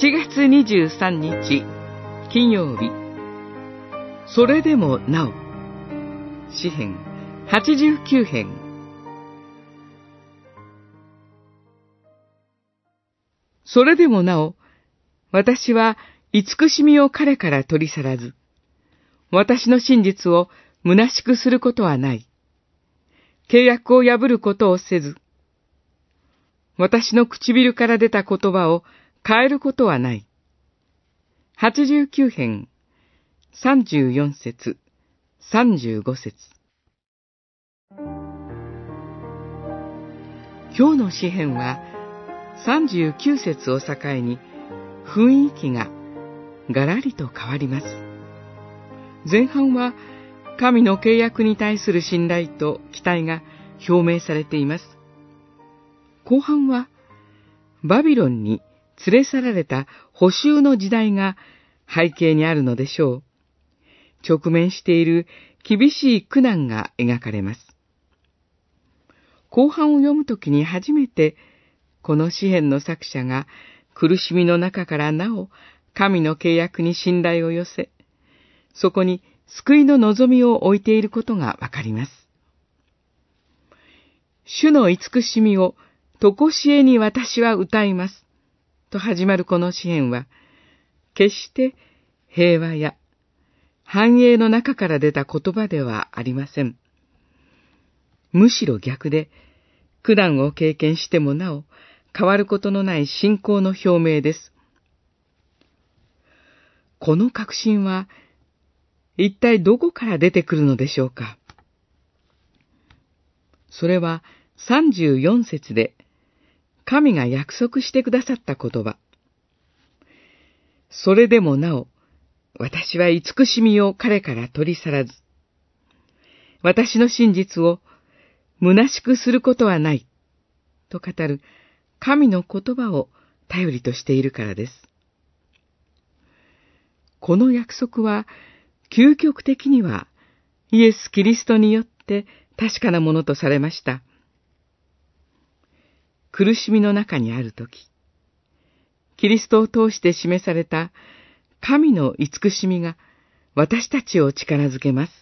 7月23日金曜日それでもなお詩編89編それでもなお私は慈しみを彼から取り去らず私の真実を虚しくすることはない。契約を破ることをせず、私の唇から出た言葉を変えることはない。89編、34節、35節。今日の詩篇は39節を境に雰囲気がガラリと変わります。前半は神の契約に対する信頼と期待が表明されています。後半は、バビロンに連れ去られた補修の時代が背景にあるのでしょう。直面している厳しい苦難が描かれます。後半を読むときに初めて、この詩篇の作者が苦しみの中からなお神の契約に信頼を寄せ、そこに救いの望みを置いていることがわかります。主の慈しみを、とこしえに私は歌います。と始まるこの詩篇は、決して平和や繁栄の中から出た言葉ではありません。むしろ逆で、苦難を経験してもなお、変わることのない信仰の表明です。この確信は、一体どこから出てくるのでしょうかそれは34節で神が約束してくださった言葉。それでもなお、私は慈しみを彼から取り去らず、私の真実を虚しくすることはない、と語る神の言葉を頼りとしているからです。この約束は究極的にはイエス・キリストによって確かなものとされました。苦しみの中にあるとき、キリストを通して示された神の慈しみが私たちを力づけます。